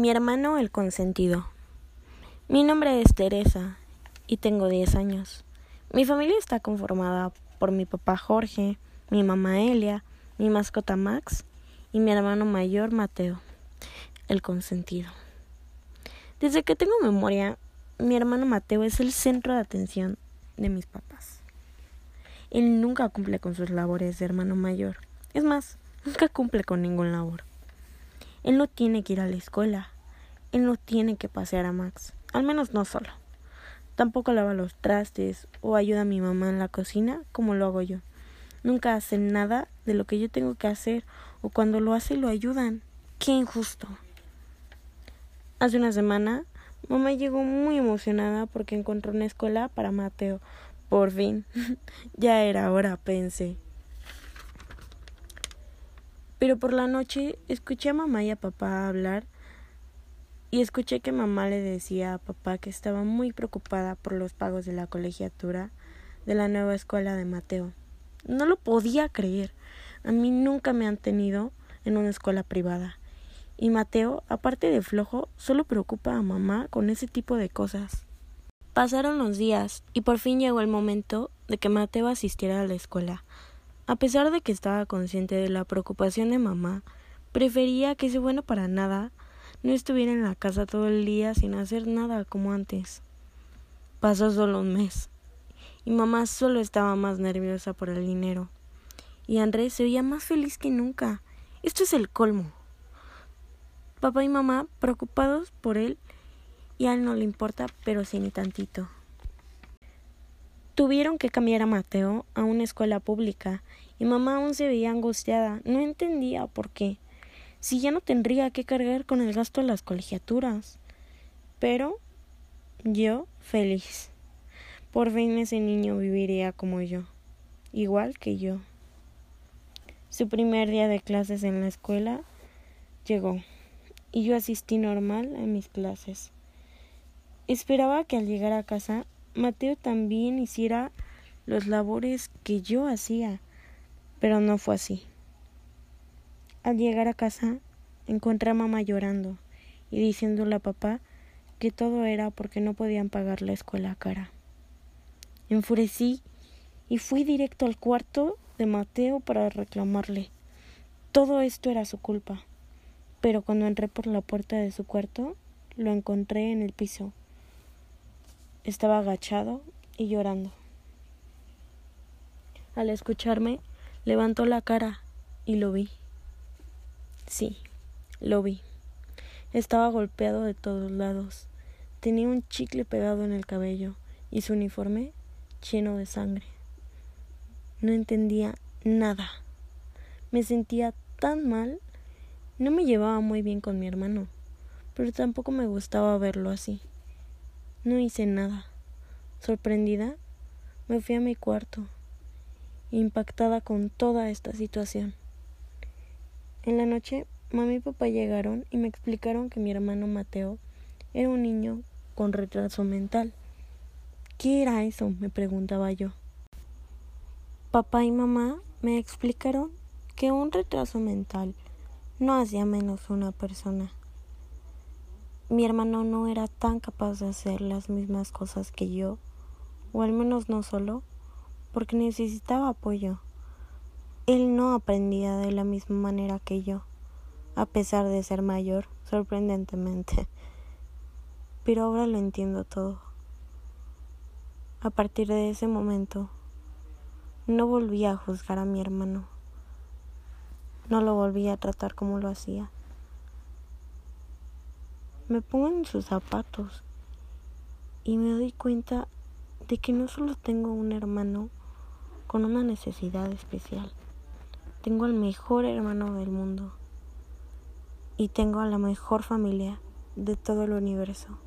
Mi hermano el consentido. Mi nombre es Teresa y tengo 10 años. Mi familia está conformada por mi papá Jorge, mi mamá Elia, mi mascota Max y mi hermano mayor Mateo, el consentido. Desde que tengo memoria, mi hermano Mateo es el centro de atención de mis papás. Él nunca cumple con sus labores de hermano mayor. Es más, nunca cumple con ningún labor. Él no tiene que ir a la escuela. Él no tiene que pasear a Max. Al menos no solo. Tampoco lava los trastes o ayuda a mi mamá en la cocina como lo hago yo. Nunca hace nada de lo que yo tengo que hacer o cuando lo hace lo ayudan. Qué injusto. Hace una semana, mamá llegó muy emocionada porque encontró una escuela para Mateo. Por fin. ya era hora, pensé. Pero por la noche escuché a mamá y a papá hablar y escuché que mamá le decía a papá que estaba muy preocupada por los pagos de la colegiatura de la nueva escuela de Mateo. No lo podía creer. A mí nunca me han tenido en una escuela privada. Y Mateo, aparte de flojo, solo preocupa a mamá con ese tipo de cosas. Pasaron los días y por fin llegó el momento de que Mateo asistiera a la escuela. A pesar de que estaba consciente de la preocupación de mamá, prefería que ese bueno para nada no estuviera en la casa todo el día sin hacer nada como antes. Pasó solo un mes, y mamá solo estaba más nerviosa por el dinero. Y Andrés se veía más feliz que nunca. Esto es el colmo. Papá y mamá preocupados por él y a él no le importa, pero sí ni tantito. Tuvieron que cambiar a Mateo a una escuela pública y mamá aún se veía angustiada. No entendía por qué. Si ya no tendría que cargar con el gasto de las colegiaturas. Pero yo feliz. Por fin ese niño viviría como yo, igual que yo. Su primer día de clases en la escuela llegó y yo asistí normal a mis clases. Esperaba que al llegar a casa Mateo también hiciera los labores que yo hacía, pero no fue así. Al llegar a casa, encontré a mamá llorando y diciéndole a papá que todo era porque no podían pagar la escuela cara. Enfurecí y fui directo al cuarto de Mateo para reclamarle. Todo esto era su culpa, pero cuando entré por la puerta de su cuarto, lo encontré en el piso, estaba agachado y llorando. Al escucharme, levantó la cara y lo vi. Sí, lo vi. Estaba golpeado de todos lados. Tenía un chicle pegado en el cabello y su uniforme lleno de sangre. No entendía nada. Me sentía tan mal. No me llevaba muy bien con mi hermano, pero tampoco me gustaba verlo así. No hice nada. Sorprendida, me fui a mi cuarto, impactada con toda esta situación. En la noche, mamá y papá llegaron y me explicaron que mi hermano Mateo era un niño con retraso mental. ¿Qué era eso? me preguntaba yo. Papá y mamá me explicaron que un retraso mental no hacía menos una persona mi hermano no era tan capaz de hacer las mismas cosas que yo, o al menos no solo, porque necesitaba apoyo. Él no aprendía de la misma manera que yo, a pesar de ser mayor, sorprendentemente. Pero ahora lo entiendo todo. A partir de ese momento, no volví a juzgar a mi hermano. No lo volví a tratar como lo hacía. Me pongo en sus zapatos y me doy cuenta de que no solo tengo un hermano con una necesidad especial, tengo al mejor hermano del mundo y tengo a la mejor familia de todo el universo.